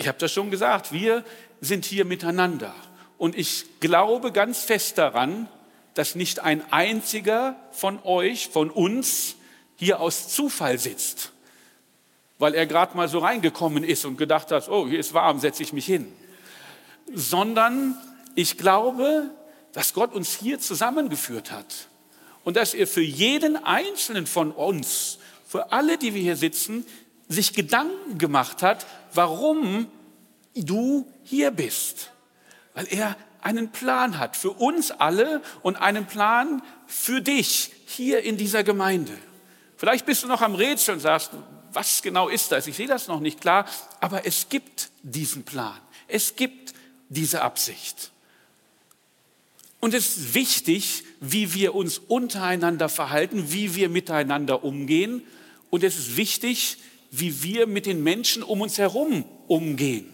Ich habe das schon gesagt, wir sind hier miteinander. Und ich glaube ganz fest daran, dass nicht ein einziger von euch, von uns, hier aus Zufall sitzt, weil er gerade mal so reingekommen ist und gedacht hat, oh, hier ist warm, setze ich mich hin. Sondern ich glaube, dass Gott uns hier zusammengeführt hat und dass er für jeden einzelnen von uns, für alle, die wir hier sitzen, sich Gedanken gemacht hat, warum du hier bist. Weil er einen Plan hat für uns alle und einen Plan für dich hier in dieser Gemeinde. Vielleicht bist du noch am Rätsel und sagst, was genau ist das? Ich sehe das noch nicht klar, aber es gibt diesen Plan. Es gibt diese Absicht. Und es ist wichtig, wie wir uns untereinander verhalten, wie wir miteinander umgehen. Und es ist wichtig, wie wir mit den Menschen um uns herum umgehen.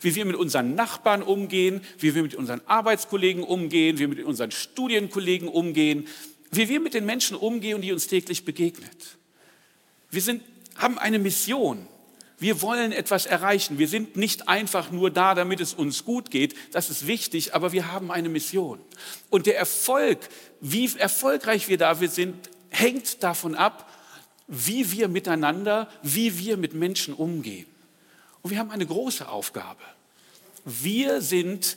Wie wir mit unseren Nachbarn umgehen, wie wir mit unseren Arbeitskollegen umgehen, wie wir mit unseren Studienkollegen umgehen, wie wir mit den Menschen umgehen, die uns täglich begegnet. Wir sind, haben eine Mission. Wir wollen etwas erreichen. Wir sind nicht einfach nur da, damit es uns gut geht. Das ist wichtig, aber wir haben eine Mission. Und der Erfolg, wie erfolgreich wir da sind, hängt davon ab, wie wir miteinander, wie wir mit Menschen umgehen. Und wir haben eine große Aufgabe. Wir sind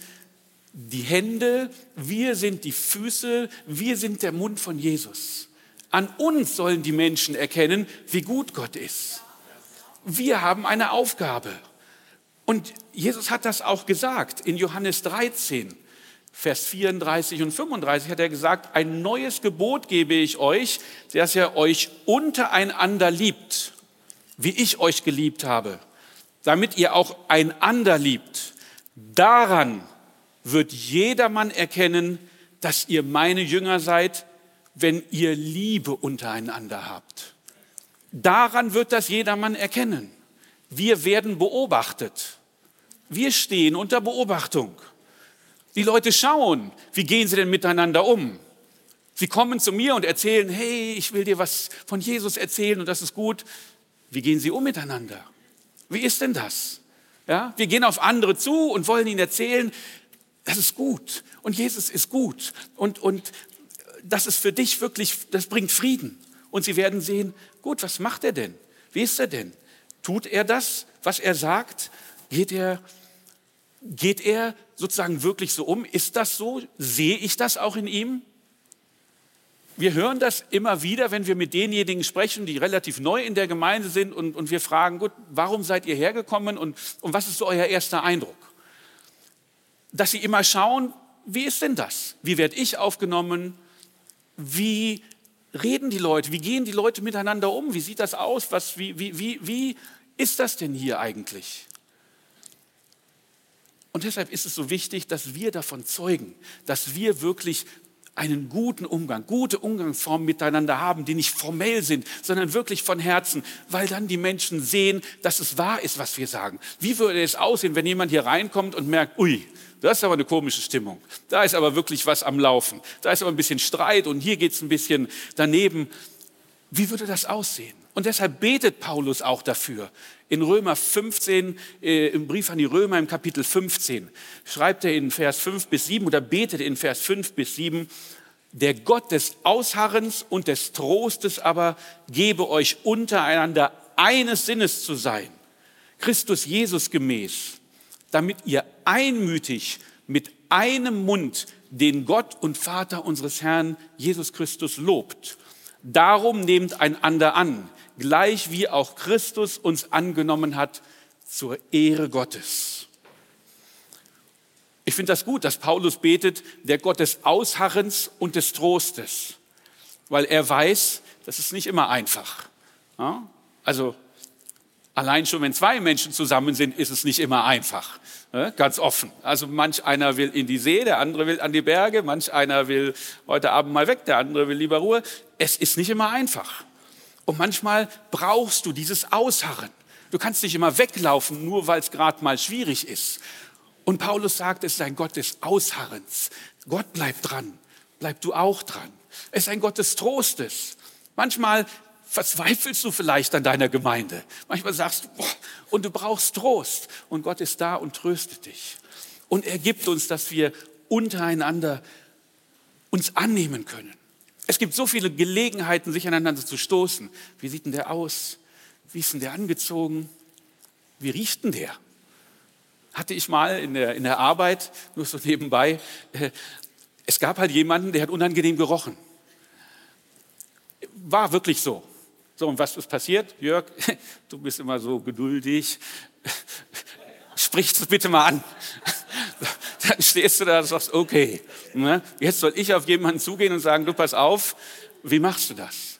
die Hände, wir sind die Füße, wir sind der Mund von Jesus. An uns sollen die Menschen erkennen, wie gut Gott ist wir haben eine Aufgabe. Und Jesus hat das auch gesagt in Johannes 13, Vers 34 und 35 hat er gesagt, ein neues Gebot gebe ich euch, dass ihr euch untereinander liebt, wie ich euch geliebt habe, damit ihr auch einander liebt. Daran wird jedermann erkennen, dass ihr meine Jünger seid, wenn ihr Liebe untereinander habt. Daran wird das jedermann erkennen. Wir werden beobachtet. Wir stehen unter Beobachtung. Die Leute schauen, wie gehen sie denn miteinander um? Sie kommen zu mir und erzählen, hey, ich will dir was von Jesus erzählen und das ist gut. Wie gehen sie um miteinander? Wie ist denn das? Ja, wir gehen auf andere zu und wollen ihnen erzählen, das ist gut und Jesus ist gut und, und das ist für dich wirklich, das bringt Frieden. Und sie werden sehen, gut, was macht er denn? Wie ist er denn? Tut er das, was er sagt? Geht er, geht er sozusagen wirklich so um? Ist das so? Sehe ich das auch in ihm? Wir hören das immer wieder, wenn wir mit denjenigen sprechen, die relativ neu in der Gemeinde sind und, und wir fragen, gut, warum seid ihr hergekommen und, und was ist so euer erster Eindruck? Dass sie immer schauen, wie ist denn das? Wie werde ich aufgenommen? Wie reden die Leute? Wie gehen die Leute miteinander um? Wie sieht das aus? Was, wie, wie, wie, wie ist das denn hier eigentlich? Und deshalb ist es so wichtig, dass wir davon zeugen, dass wir wirklich einen guten Umgang, gute Umgangsformen miteinander haben, die nicht formell sind, sondern wirklich von Herzen, weil dann die Menschen sehen, dass es wahr ist, was wir sagen. Wie würde es aussehen, wenn jemand hier reinkommt und merkt, ui, das ist aber eine komische Stimmung. Da ist aber wirklich was am Laufen. Da ist aber ein bisschen Streit und hier geht es ein bisschen daneben. Wie würde das aussehen? Und deshalb betet Paulus auch dafür. In Römer 15, äh, im Brief an die Römer im Kapitel 15, schreibt er in Vers 5 bis 7 oder betet in Vers 5 bis 7, der Gott des Ausharrens und des Trostes aber gebe euch untereinander eines Sinnes zu sein, Christus Jesus gemäß, damit ihr einmütig mit einem Mund den Gott und Vater unseres Herrn Jesus Christus lobt. Darum nehmt einander an, gleich wie auch Christus uns angenommen hat, zur Ehre Gottes. Ich finde das gut, dass Paulus betet, der Gott des Ausharrens und des Trostes, weil er weiß, das ist nicht immer einfach. Also Allein schon, wenn zwei Menschen zusammen sind, ist es nicht immer einfach. Ne? Ganz offen. Also manch einer will in die See, der andere will an die Berge, manch einer will heute Abend mal weg, der andere will lieber Ruhe. Es ist nicht immer einfach. Und manchmal brauchst du dieses Ausharren. Du kannst nicht immer weglaufen, nur weil es gerade mal schwierig ist. Und Paulus sagt, es ist ein Gott des Ausharrens. Gott bleibt dran. Bleib du auch dran. Es ist ein Gott des Trostes. Manchmal verzweifelst du vielleicht an deiner Gemeinde. Manchmal sagst du, boah, und du brauchst Trost. Und Gott ist da und tröstet dich. Und er gibt uns, dass wir untereinander uns annehmen können. Es gibt so viele Gelegenheiten, sich aneinander zu stoßen. Wie sieht denn der aus? Wie ist denn der angezogen? Wie riecht denn der? Hatte ich mal in der, in der Arbeit, nur so nebenbei, äh, es gab halt jemanden, der hat unangenehm gerochen. War wirklich so. So, und was ist passiert? Jörg, du bist immer so geduldig. Sprich es bitte mal an. Dann stehst du da und sagst, okay, ne? jetzt soll ich auf jemanden zugehen und sagen, du pass auf, wie machst du das?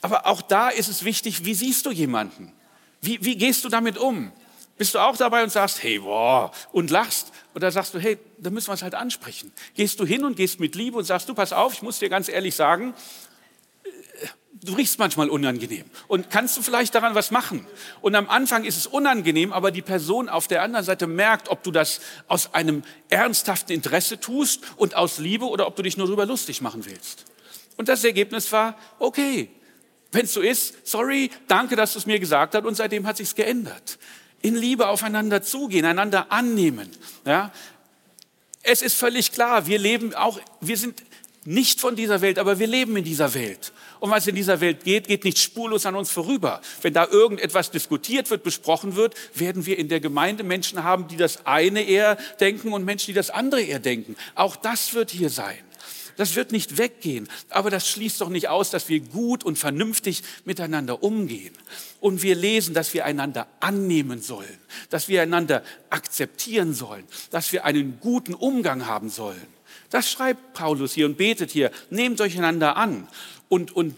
Aber auch da ist es wichtig, wie siehst du jemanden? Wie, wie gehst du damit um? Bist du auch dabei und sagst, hey, boah, und lachst? Oder sagst du, hey, da müssen wir es halt ansprechen. Gehst du hin und gehst mit Liebe und sagst, du pass auf, ich muss dir ganz ehrlich sagen, du riechst manchmal unangenehm. Und kannst du vielleicht daran was machen? Und am Anfang ist es unangenehm, aber die Person auf der anderen Seite merkt, ob du das aus einem ernsthaften Interesse tust und aus Liebe oder ob du dich nur darüber lustig machen willst. Und das Ergebnis war, okay, wenn es so ist, sorry, danke, dass du es mir gesagt hast und seitdem hat sich's geändert. In Liebe aufeinander zugehen, einander annehmen. Ja? Es ist völlig klar, wir leben auch, wir sind nicht von dieser Welt, aber wir leben in dieser Welt. Und was in dieser Welt geht, geht nicht spurlos an uns vorüber. Wenn da irgendetwas diskutiert wird, besprochen wird, werden wir in der Gemeinde Menschen haben, die das eine eher denken und Menschen, die das andere eher denken. Auch das wird hier sein. Das wird nicht weggehen, aber das schließt doch nicht aus, dass wir gut und vernünftig miteinander umgehen. Und wir lesen, dass wir einander annehmen sollen, dass wir einander akzeptieren sollen, dass wir einen guten Umgang haben sollen. Das schreibt Paulus hier und betet hier. Nehmt euch einander an und, und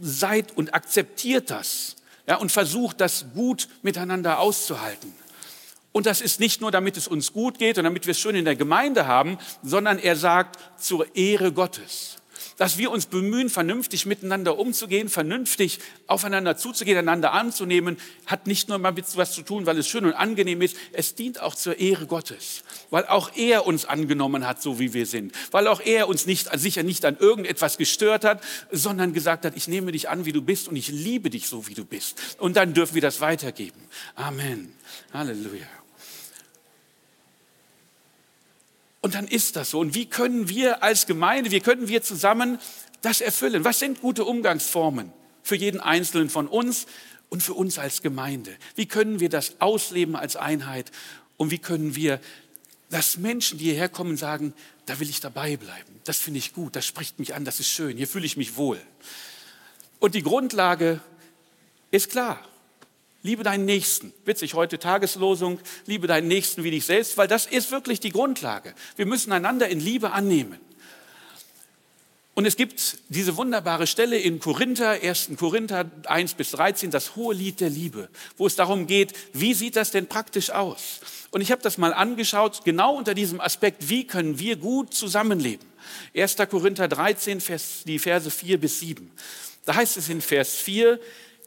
seid und akzeptiert das. Ja, und versucht das gut miteinander auszuhalten. Und das ist nicht nur, damit es uns gut geht und damit wir es schön in der Gemeinde haben, sondern er sagt zur Ehre Gottes dass wir uns bemühen, vernünftig miteinander umzugehen, vernünftig aufeinander zuzugehen, einander anzunehmen, hat nicht nur mal mit was zu tun, weil es schön und angenehm ist, es dient auch zur Ehre Gottes, weil auch er uns angenommen hat, so wie wir sind, weil auch er uns nicht, sicher nicht an irgendetwas gestört hat, sondern gesagt hat, ich nehme dich an, wie du bist und ich liebe dich so, wie du bist. Und dann dürfen wir das weitergeben. Amen. Halleluja. Und dann ist das so. Und wie können wir als Gemeinde, wie können wir zusammen das erfüllen? Was sind gute Umgangsformen für jeden Einzelnen von uns und für uns als Gemeinde? Wie können wir das ausleben als Einheit? Und wie können wir, dass Menschen, die hierher kommen, sagen, da will ich dabei bleiben. Das finde ich gut, das spricht mich an, das ist schön, hier fühle ich mich wohl. Und die Grundlage ist klar. Liebe deinen Nächsten. Witzig, heute Tageslosung, liebe deinen Nächsten wie dich selbst, weil das ist wirklich die Grundlage. Wir müssen einander in Liebe annehmen. Und es gibt diese wunderbare Stelle in Korinther, 1. Korinther 1 bis 13, das hohe Lied der Liebe, wo es darum geht, wie sieht das denn praktisch aus? Und ich habe das mal angeschaut, genau unter diesem Aspekt, wie können wir gut zusammenleben? 1. Korinther 13, Vers, die Verse 4 bis 7. Da heißt es in Vers 4,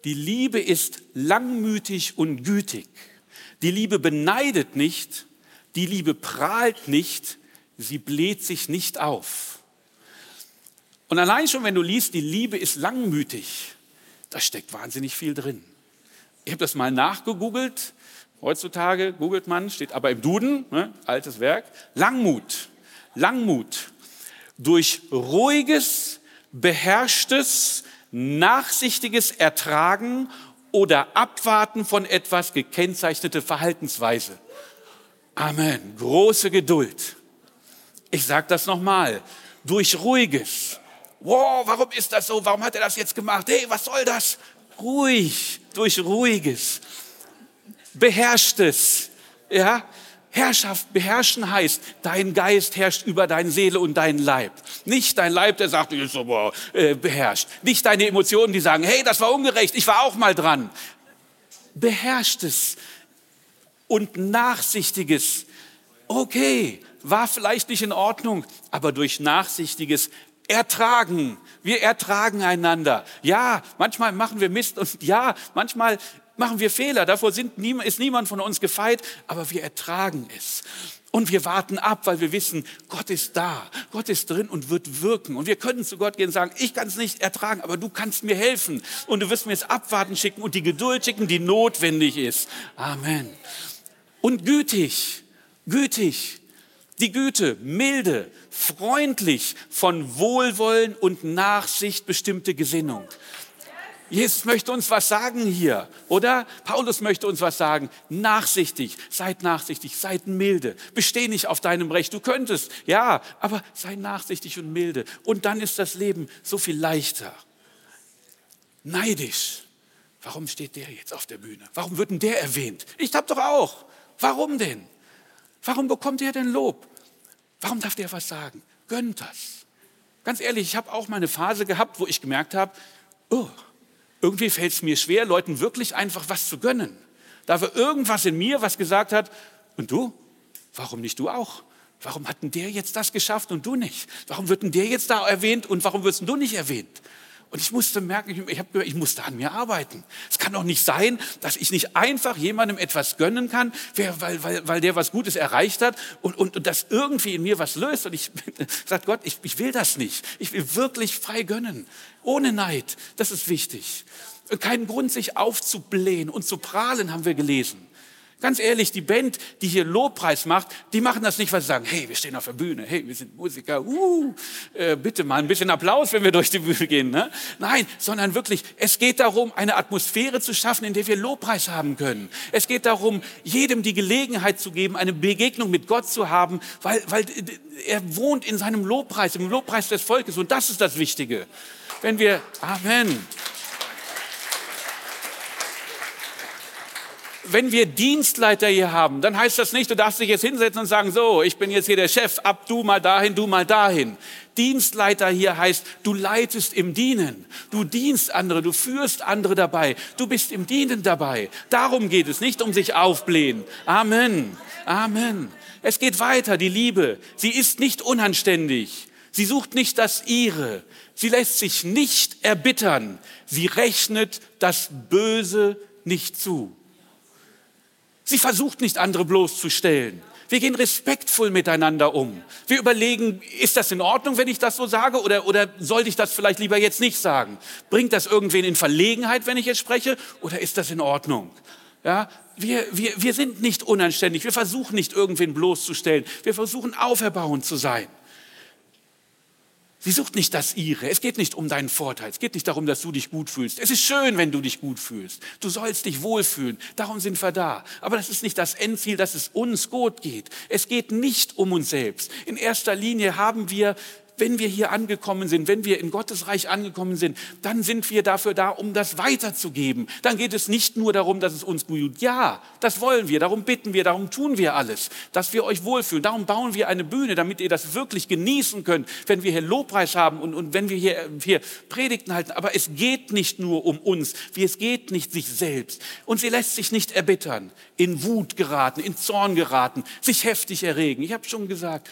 die Liebe ist langmütig und gütig. Die Liebe beneidet nicht, die Liebe prahlt nicht, sie bläht sich nicht auf. Und allein schon, wenn du liest, die Liebe ist langmütig, da steckt wahnsinnig viel drin. Ich habe das mal nachgegoogelt. Heutzutage googelt man, steht aber im Duden, ne, altes Werk. Langmut, Langmut. Durch ruhiges, beherrschtes, nachsichtiges Ertragen oder Abwarten von etwas gekennzeichnete Verhaltensweise. Amen. Große Geduld. Ich sage das nochmal. Durch ruhiges. Wow, warum ist das so? Warum hat er das jetzt gemacht? Hey, was soll das? Ruhig, durch ruhiges. Beherrschtes. Ja, Herrschaft beherrschen heißt, dein Geist herrscht über deine Seele und deinen Leib. Nicht dein Leib, der sagt, ist aber äh, beherrscht. Nicht deine Emotionen, die sagen, hey, das war ungerecht, ich war auch mal dran. Beherrschtes und nachsichtiges, okay, war vielleicht nicht in Ordnung, aber durch nachsichtiges Ertragen. Wir ertragen einander. Ja, manchmal machen wir Mist und ja, manchmal machen wir Fehler, davor sind, ist niemand von uns gefeit, aber wir ertragen es. Und wir warten ab, weil wir wissen, Gott ist da, Gott ist drin und wird wirken. Und wir können zu Gott gehen und sagen, ich kann es nicht ertragen, aber du kannst mir helfen. Und du wirst mir jetzt Abwarten schicken und die Geduld schicken, die notwendig ist. Amen. Und gütig, gütig, die Güte, milde, freundlich, von Wohlwollen und Nachsicht bestimmte Gesinnung. Jesus möchte uns was sagen hier, oder? Paulus möchte uns was sagen. Nachsichtig, seid nachsichtig, seid milde. Besteh nicht auf deinem Recht. Du könntest, ja, aber sei nachsichtig und milde. Und dann ist das Leben so viel leichter. Neidisch. Warum steht der jetzt auf der Bühne? Warum wird denn der erwähnt? Ich hab doch auch. Warum denn? Warum bekommt er denn Lob? Warum darf der was sagen? Gönnt das. Ganz ehrlich, ich habe auch mal eine Phase gehabt, wo ich gemerkt habe, oh, irgendwie fällt es mir schwer, Leuten wirklich einfach was zu gönnen. Da war irgendwas in mir, was gesagt hat, und du? Warum nicht du auch? Warum hat denn der jetzt das geschafft und du nicht? Warum wird denn der jetzt da erwähnt und warum wirst du nicht erwähnt? Und ich musste merken, ich, ich, hab, ich musste an mir arbeiten. Es kann doch nicht sein, dass ich nicht einfach jemandem etwas gönnen kann, weil, weil, weil der was Gutes erreicht hat und, und, und das irgendwie in mir was löst. Und ich sage Gott, ich, ich will das nicht. Ich will wirklich frei gönnen, ohne Neid. Das ist wichtig. Keinen Grund, sich aufzublähen und zu prahlen, haben wir gelesen. Ganz ehrlich, die Band, die hier Lobpreis macht, die machen das nicht, weil sie sagen, hey, wir stehen auf der Bühne, hey, wir sind Musiker, uh, äh, bitte mal ein bisschen Applaus, wenn wir durch die Bühne gehen. Ne? Nein, sondern wirklich, es geht darum, eine Atmosphäre zu schaffen, in der wir Lobpreis haben können. Es geht darum, jedem die Gelegenheit zu geben, eine Begegnung mit Gott zu haben, weil, weil er wohnt in seinem Lobpreis, im Lobpreis des Volkes und das ist das Wichtige. Wenn wir, Amen. Wenn wir Dienstleiter hier haben, dann heißt das nicht, du darfst dich jetzt hinsetzen und sagen, so, ich bin jetzt hier der Chef, ab du mal dahin, du mal dahin. Dienstleiter hier heißt, du leitest im Dienen. Du dienst andere, du führst andere dabei. Du bist im Dienen dabei. Darum geht es, nicht um sich aufblähen. Amen. Amen. Es geht weiter, die Liebe. Sie ist nicht unanständig. Sie sucht nicht das ihre. Sie lässt sich nicht erbittern. Sie rechnet das Böse nicht zu. Sie versucht nicht, andere bloßzustellen. Wir gehen respektvoll miteinander um. Wir überlegen, ist das in Ordnung, wenn ich das so sage oder, oder sollte ich das vielleicht lieber jetzt nicht sagen? Bringt das irgendwen in Verlegenheit, wenn ich jetzt spreche oder ist das in Ordnung? Ja, wir, wir, wir sind nicht unanständig. Wir versuchen nicht, irgendwen bloßzustellen. Wir versuchen, auferbauend zu sein. Sie sucht nicht das ihre. Es geht nicht um deinen Vorteil. Es geht nicht darum, dass du dich gut fühlst. Es ist schön, wenn du dich gut fühlst. Du sollst dich wohlfühlen. Darum sind wir da. Aber das ist nicht das Endziel, dass es uns gut geht. Es geht nicht um uns selbst. In erster Linie haben wir wenn wir hier angekommen sind, wenn wir in Gottes Reich angekommen sind, dann sind wir dafür da, um das weiterzugeben. Dann geht es nicht nur darum, dass es uns gut tut. Ja, das wollen wir, darum bitten wir, darum tun wir alles, dass wir euch wohlfühlen. Darum bauen wir eine Bühne, damit ihr das wirklich genießen könnt, wenn wir hier Lobpreis haben und, und wenn wir hier, hier Predigten halten. Aber es geht nicht nur um uns, wie es geht nicht sich selbst. Und sie lässt sich nicht erbittern, in Wut geraten, in Zorn geraten, sich heftig erregen. Ich habe schon gesagt,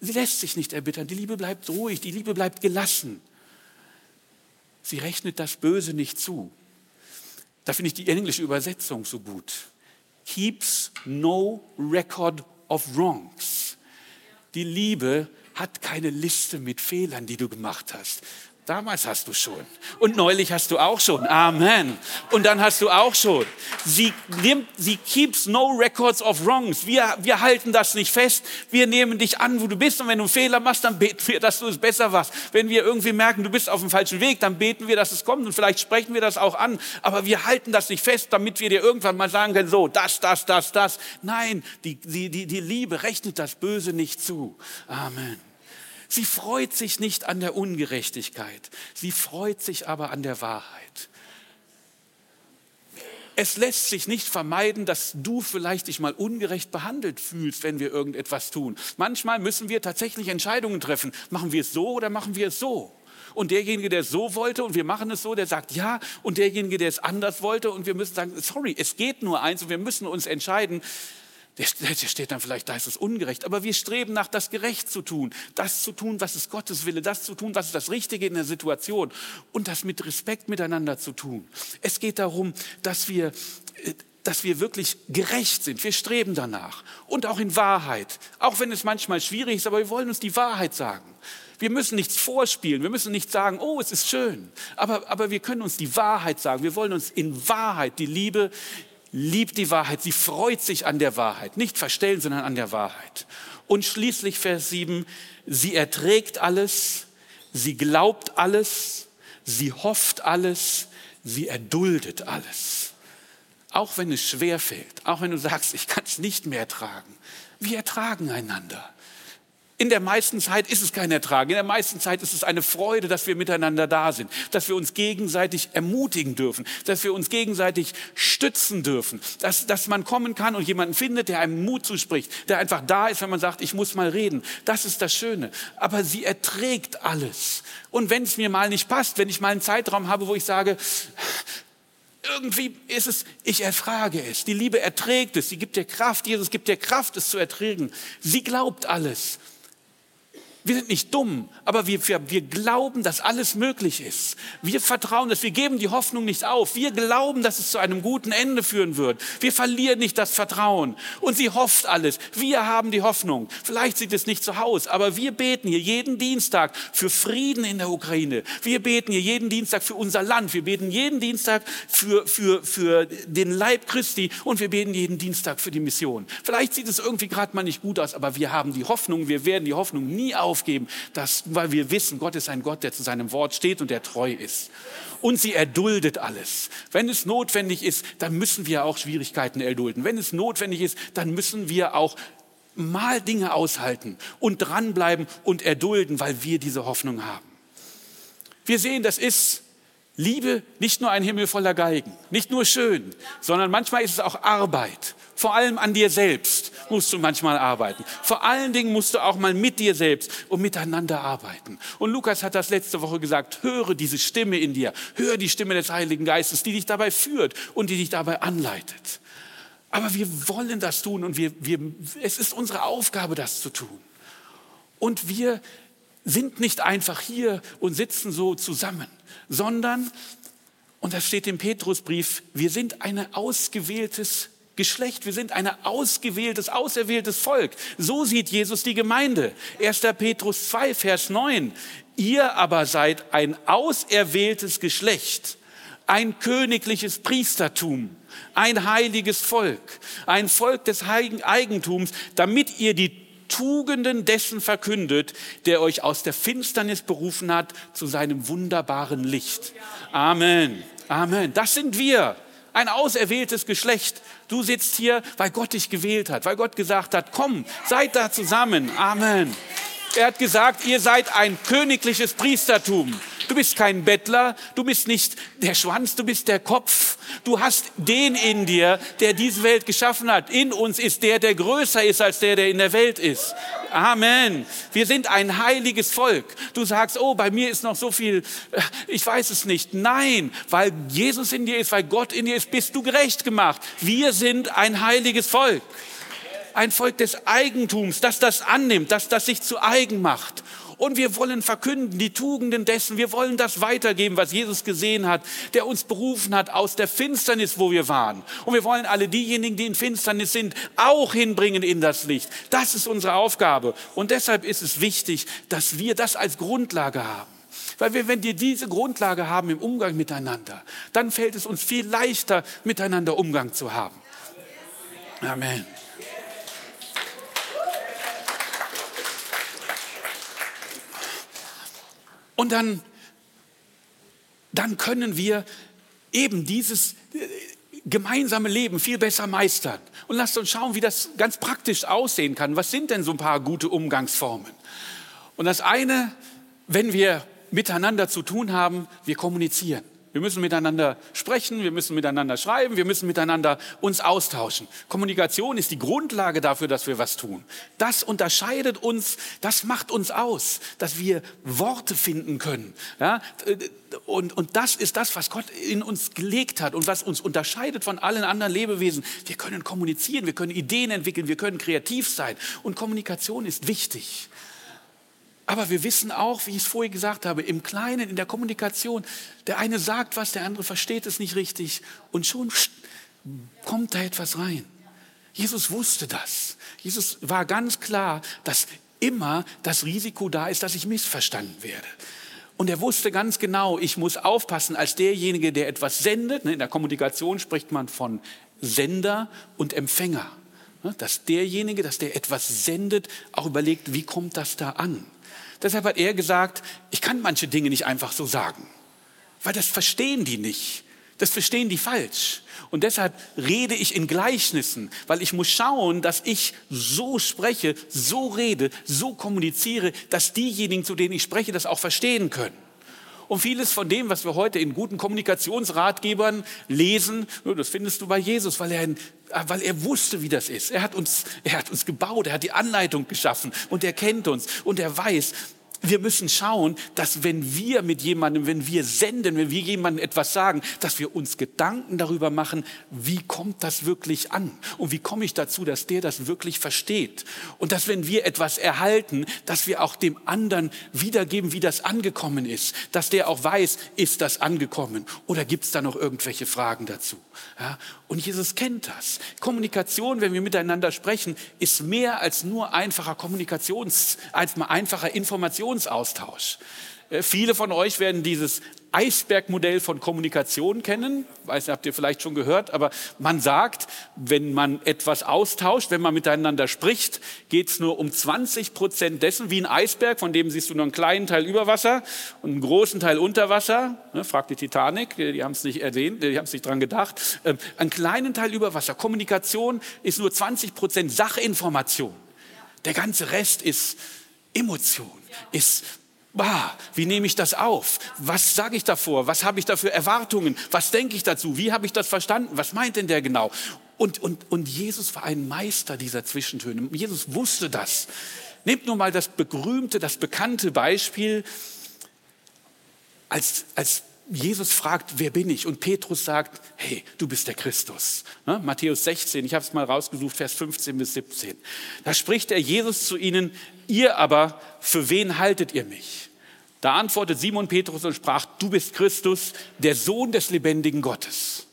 Sie lässt sich nicht erbittern. Die Liebe bleibt ruhig, die Liebe bleibt gelassen. Sie rechnet das Böse nicht zu. Da finde ich die englische Übersetzung so gut. Keeps no record of wrongs. Die Liebe hat keine Liste mit Fehlern, die du gemacht hast. Damals hast du schon. Und neulich hast du auch schon. Amen. Und dann hast du auch schon. Sie nimmt, sie keeps no records of wrongs. Wir, wir halten das nicht fest. Wir nehmen dich an, wo du bist. Und wenn du einen Fehler machst, dann beten wir, dass du es besser machst. Wenn wir irgendwie merken, du bist auf dem falschen Weg, dann beten wir, dass es kommt. Und vielleicht sprechen wir das auch an. Aber wir halten das nicht fest, damit wir dir irgendwann mal sagen können, so, das, das, das, das. Nein, die, die, die, die Liebe rechnet das Böse nicht zu. Amen. Sie freut sich nicht an der Ungerechtigkeit, sie freut sich aber an der Wahrheit. Es lässt sich nicht vermeiden, dass du vielleicht dich mal ungerecht behandelt fühlst, wenn wir irgendetwas tun. Manchmal müssen wir tatsächlich Entscheidungen treffen. Machen wir es so oder machen wir es so? Und derjenige, der es so wollte und wir machen es so, der sagt ja. Und derjenige, der es anders wollte und wir müssen sagen, sorry, es geht nur eins und wir müssen uns entscheiden. Der steht dann vielleicht, da ist es ungerecht. Aber wir streben nach, das gerecht zu tun, das zu tun, was ist Gottes Wille, das zu tun, was ist das Richtige in der Situation und das mit Respekt miteinander zu tun. Es geht darum, dass wir, äh, dass wir wirklich gerecht sind. Wir streben danach und auch in Wahrheit. Auch wenn es manchmal schwierig ist, aber wir wollen uns die Wahrheit sagen. Wir müssen nichts vorspielen, wir müssen nicht sagen, oh, es ist schön, aber, aber wir können uns die Wahrheit sagen. Wir wollen uns in Wahrheit die Liebe liebt die Wahrheit, sie freut sich an der Wahrheit, nicht verstellen, sondern an der Wahrheit. Und schließlich Vers 7, sie erträgt alles, sie glaubt alles, sie hofft alles, sie erduldet alles. Auch wenn es schwer fällt, auch wenn du sagst, ich kann es nicht mehr ertragen. Wir ertragen einander. In der meisten Zeit ist es kein Ertrag. In der meisten Zeit ist es eine Freude, dass wir miteinander da sind, dass wir uns gegenseitig ermutigen dürfen, dass wir uns gegenseitig stützen dürfen, dass, dass man kommen kann und jemanden findet, der einem Mut zuspricht, der einfach da ist, wenn man sagt, ich muss mal reden. Das ist das Schöne. Aber sie erträgt alles. Und wenn es mir mal nicht passt, wenn ich mal einen Zeitraum habe, wo ich sage, irgendwie ist es, ich erfrage es. Die Liebe erträgt es. Sie gibt dir Kraft. Jesus gibt dir Kraft, es zu erträgen. Sie glaubt alles. Wir sind nicht dumm, aber wir, wir, wir glauben, dass alles möglich ist. Wir vertrauen dass wir geben die Hoffnung nicht auf. Wir glauben, dass es zu einem guten Ende führen wird. Wir verlieren nicht das Vertrauen. Und sie hofft alles. Wir haben die Hoffnung. Vielleicht sieht es nicht so aus, aber wir beten hier jeden Dienstag für Frieden in der Ukraine. Wir beten hier jeden Dienstag für unser Land. Wir beten jeden Dienstag für, für, für den Leib Christi und wir beten jeden Dienstag für die Mission. Vielleicht sieht es irgendwie gerade mal nicht gut aus, aber wir haben die Hoffnung. Wir werden die Hoffnung nie auf aufgeben, dass, weil wir wissen, Gott ist ein Gott, der zu seinem Wort steht und der treu ist. Und sie erduldet alles. Wenn es notwendig ist, dann müssen wir auch Schwierigkeiten erdulden. Wenn es notwendig ist, dann müssen wir auch mal Dinge aushalten und dranbleiben und erdulden, weil wir diese Hoffnung haben. Wir sehen, das ist Liebe nicht nur ein Himmel voller Geigen, nicht nur schön, sondern manchmal ist es auch Arbeit. Vor allem an dir selbst musst du manchmal arbeiten. Vor allen Dingen musst du auch mal mit dir selbst und miteinander arbeiten. Und Lukas hat das letzte Woche gesagt, höre diese Stimme in dir, höre die Stimme des Heiligen Geistes, die dich dabei führt und die dich dabei anleitet. Aber wir wollen das tun und wir, wir, es ist unsere Aufgabe, das zu tun. Und wir sind nicht einfach hier und sitzen so zusammen, sondern, und das steht im Petrusbrief, wir sind ein ausgewähltes Geschlecht, wir sind ein ausgewähltes, auserwähltes Volk. So sieht Jesus die Gemeinde. 1. Petrus 2, Vers 9. Ihr aber seid ein auserwähltes Geschlecht, ein königliches Priestertum, ein heiliges Volk, ein Volk des heiligen Eigentums, damit ihr die Tugenden dessen verkündet, der euch aus der Finsternis berufen hat zu seinem wunderbaren Licht. Amen. Amen. Das sind wir ein auserwähltes Geschlecht. Du sitzt hier, weil Gott dich gewählt hat, weil Gott gesagt hat, komm, seid da zusammen. Amen. Er hat gesagt, ihr seid ein königliches Priestertum. Du bist kein Bettler, du bist nicht der Schwanz, du bist der Kopf. Du hast den in dir, der diese Welt geschaffen hat. In uns ist der, der größer ist als der, der in der Welt ist. Amen. Wir sind ein heiliges Volk. Du sagst, oh, bei mir ist noch so viel, ich weiß es nicht. Nein, weil Jesus in dir ist, weil Gott in dir ist, bist du gerecht gemacht. Wir sind ein heiliges Volk ein Volk des Eigentums, das das annimmt, das das sich zu eigen macht. Und wir wollen verkünden die Tugenden dessen. Wir wollen das weitergeben, was Jesus gesehen hat, der uns berufen hat aus der Finsternis, wo wir waren. Und wir wollen alle diejenigen, die in Finsternis sind, auch hinbringen in das Licht. Das ist unsere Aufgabe. Und deshalb ist es wichtig, dass wir das als Grundlage haben. Weil wir, wenn wir diese Grundlage haben im Umgang miteinander, dann fällt es uns viel leichter, miteinander Umgang zu haben. Amen. Und dann, dann können wir eben dieses äh, gemeinsame Leben viel besser meistern. Und lasst uns schauen, wie das ganz praktisch aussehen kann. Was sind denn so ein paar gute Umgangsformen? Und das eine, wenn wir miteinander zu tun haben, wir kommunizieren. Wir müssen miteinander sprechen, wir müssen miteinander schreiben, wir müssen miteinander uns austauschen. Kommunikation ist die Grundlage dafür, dass wir was tun. Das unterscheidet uns, das macht uns aus, dass wir Worte finden können. Ja? Und, und das ist das, was Gott in uns gelegt hat und was uns unterscheidet von allen anderen Lebewesen. Wir können kommunizieren, wir können Ideen entwickeln, wir können kreativ sein. Und Kommunikation ist wichtig. Aber wir wissen auch, wie ich es vorher gesagt habe, im Kleinen, in der Kommunikation, der eine sagt was, der andere versteht es nicht richtig und schon kommt da etwas rein. Jesus wusste das. Jesus war ganz klar, dass immer das Risiko da ist, dass ich missverstanden werde. Und er wusste ganz genau, ich muss aufpassen als derjenige, der etwas sendet. Ne, in der Kommunikation spricht man von Sender und Empfänger. Ne, dass derjenige, dass der etwas sendet, auch überlegt, wie kommt das da an? Deshalb hat er gesagt, ich kann manche Dinge nicht einfach so sagen, weil das verstehen die nicht. Das verstehen die falsch. Und deshalb rede ich in Gleichnissen, weil ich muss schauen, dass ich so spreche, so rede, so kommuniziere, dass diejenigen, zu denen ich spreche, das auch verstehen können. Und vieles von dem, was wir heute in guten Kommunikationsratgebern lesen, das findest du bei Jesus, weil er, weil er wusste, wie das ist. Er hat, uns, er hat uns gebaut, er hat die Anleitung geschaffen und er kennt uns und er weiß, wir müssen schauen, dass wenn wir mit jemandem, wenn wir senden, wenn wir jemandem etwas sagen, dass wir uns Gedanken darüber machen, wie kommt das wirklich an? Und wie komme ich dazu, dass der das wirklich versteht? Und dass wenn wir etwas erhalten, dass wir auch dem anderen wiedergeben, wie das angekommen ist. Dass der auch weiß, ist das angekommen? Oder gibt es da noch irgendwelche Fragen dazu? Ja? Und Jesus kennt das. Kommunikation, wenn wir miteinander sprechen, ist mehr als nur einfacher Kommunikations, als mal einfacher Informationsaustausch. Äh, viele von euch werden dieses Eisbergmodell von Kommunikation kennen. Weiß nicht, habt ihr vielleicht schon gehört, aber man sagt, wenn man etwas austauscht, wenn man miteinander spricht, geht es nur um 20 Prozent dessen, wie ein Eisberg, von dem siehst du nur einen kleinen Teil über Wasser und einen großen Teil unter Wasser. Ne, fragt die Titanic, die haben es nicht erwähnt, die haben es nicht dran gedacht. Ähm, einen kleinen Teil über Wasser. Kommunikation ist nur 20 Prozent Sachinformation. Der ganze Rest ist Emotion, ist bah, wie nehme ich das auf? Was sage ich davor? Was habe ich da für Erwartungen? Was denke ich dazu? Wie habe ich das verstanden? Was meint denn der genau? Und, und, und Jesus war ein Meister dieser Zwischentöne. Jesus wusste das. Nehmt nur mal das berühmte, das bekannte Beispiel, als, als Jesus fragt, wer bin ich? Und Petrus sagt, hey, du bist der Christus. Ne? Matthäus 16, ich habe es mal rausgesucht, Vers 15 bis 17. Da spricht er Jesus zu ihnen, ihr aber, für wen haltet ihr mich? Da antwortet Simon Petrus und sprach, du bist Christus, der Sohn des lebendigen Gottes.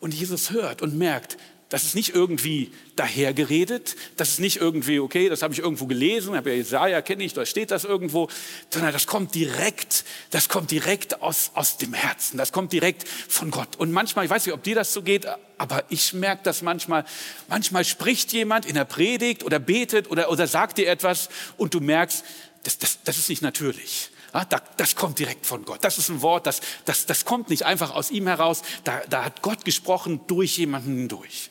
Und Jesus hört und merkt, das ist nicht irgendwie dahergeredet, das ist nicht irgendwie, okay, das habe ich irgendwo gelesen, habe ja Jesaja, kenne ich, da steht das irgendwo, sondern das kommt direkt, das kommt direkt aus, aus dem Herzen, das kommt direkt von Gott. Und manchmal, ich weiß nicht, ob dir das so geht, aber ich merke das manchmal, manchmal spricht jemand in der Predigt oder betet oder, oder sagt dir etwas und du merkst, das, das, das ist nicht natürlich. Ja, das kommt direkt von Gott. Das ist ein Wort, das, das, das kommt nicht einfach aus ihm heraus. Da, da hat Gott gesprochen durch jemanden hindurch.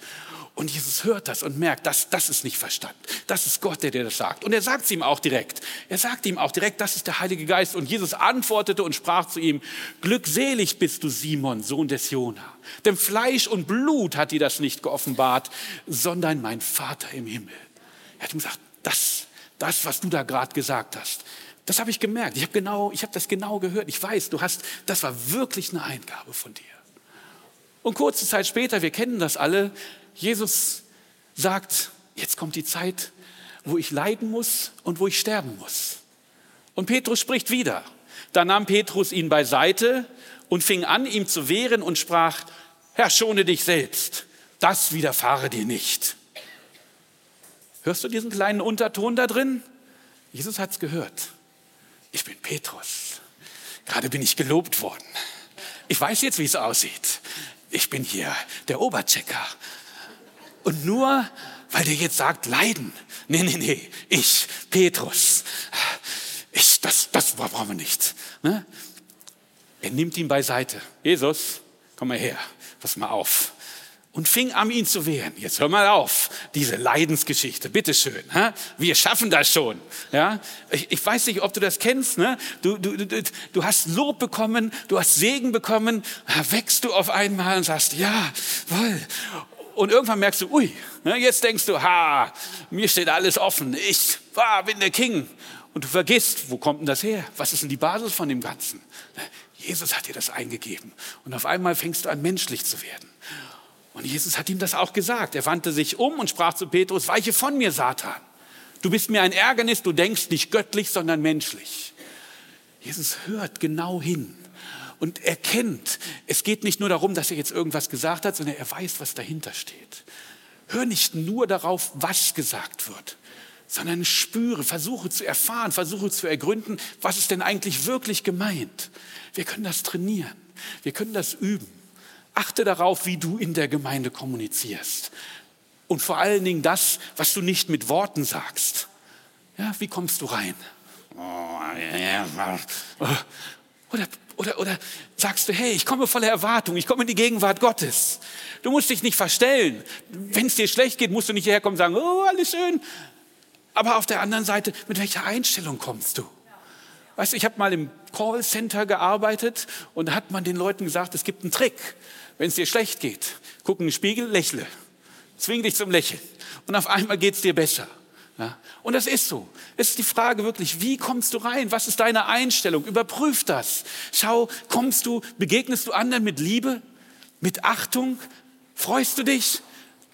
Und Jesus hört das und merkt, das, das ist nicht Verstand. Das ist Gott, der dir das sagt. Und er sagt es ihm auch direkt. Er sagt ihm auch direkt, das ist der Heilige Geist. Und Jesus antwortete und sprach zu ihm, glückselig bist du Simon, Sohn des Jona. Denn Fleisch und Blut hat dir das nicht geoffenbart, sondern mein Vater im Himmel. Er hat ihm gesagt, das, das, was du da gerade gesagt hast, das habe ich gemerkt. Ich habe genau, ich habe das genau gehört. Ich weiß, du hast, das war wirklich eine Eingabe von dir. Und kurze Zeit später, wir kennen das alle, Jesus sagt, jetzt kommt die Zeit, wo ich leiden muss und wo ich sterben muss. Und Petrus spricht wieder. Da nahm Petrus ihn beiseite und fing an, ihm zu wehren und sprach, Herr, schone dich selbst, das widerfahre dir nicht. Hörst du diesen kleinen Unterton da drin? Jesus hat es gehört ich bin Petrus. Gerade bin ich gelobt worden. Ich weiß jetzt, wie es aussieht. Ich bin hier der Oberchecker. Und nur, weil der jetzt sagt, leiden. Nee, nee, nee. Ich, Petrus. Ich, das, das brauchen wir nicht. Ne? Er nimmt ihn beiseite. Jesus, komm mal her. Pass mal auf. Und fing an, ihn zu wehren. Jetzt hör mal auf, diese Leidensgeschichte, bitteschön. Wir schaffen das schon. Ich, weiß nicht, ob du das kennst. Ne? Du, du, du, du hast Lob bekommen, du hast Segen bekommen, wächst du auf einmal und sagst, ja, wohl. Und irgendwann merkst du, ui, ne? jetzt denkst du, ha, mir steht alles offen, ich ah, bin der King. Und du vergisst, wo kommt denn das her? Was ist denn die Basis von dem Ganzen? Jesus hat dir das eingegeben. Und auf einmal fängst du an, menschlich zu werden. Und Jesus hat ihm das auch gesagt. Er wandte sich um und sprach zu Petrus, weiche von mir, Satan. Du bist mir ein Ärgernis, du denkst nicht göttlich, sondern menschlich. Jesus hört genau hin und erkennt, es geht nicht nur darum, dass er jetzt irgendwas gesagt hat, sondern er weiß, was dahinter steht. Hör nicht nur darauf, was gesagt wird, sondern spüre, versuche zu erfahren, versuche zu ergründen, was ist denn eigentlich wirklich gemeint. Wir können das trainieren, wir können das üben. Achte darauf, wie du in der Gemeinde kommunizierst. Und vor allen Dingen das, was du nicht mit Worten sagst. Ja, wie kommst du rein? Oder, oder, oder sagst du, hey, ich komme voller Erwartung, ich komme in die Gegenwart Gottes. Du musst dich nicht verstellen. Wenn es dir schlecht geht, musst du nicht hierher kommen und sagen, oh, alles schön. Aber auf der anderen Seite, mit welcher Einstellung kommst du? Weißt du, ich habe mal im Callcenter gearbeitet und da hat man den Leuten gesagt, es gibt einen Trick. Wenn es dir schlecht geht, guck in den Spiegel, lächle. Zwing dich zum Lächeln. Und auf einmal geht es dir besser. Ja? Und das ist so. Es ist die Frage wirklich, wie kommst du rein? Was ist deine Einstellung? Überprüf das. Schau, kommst du, begegnest du anderen mit Liebe, mit Achtung? Freust du dich?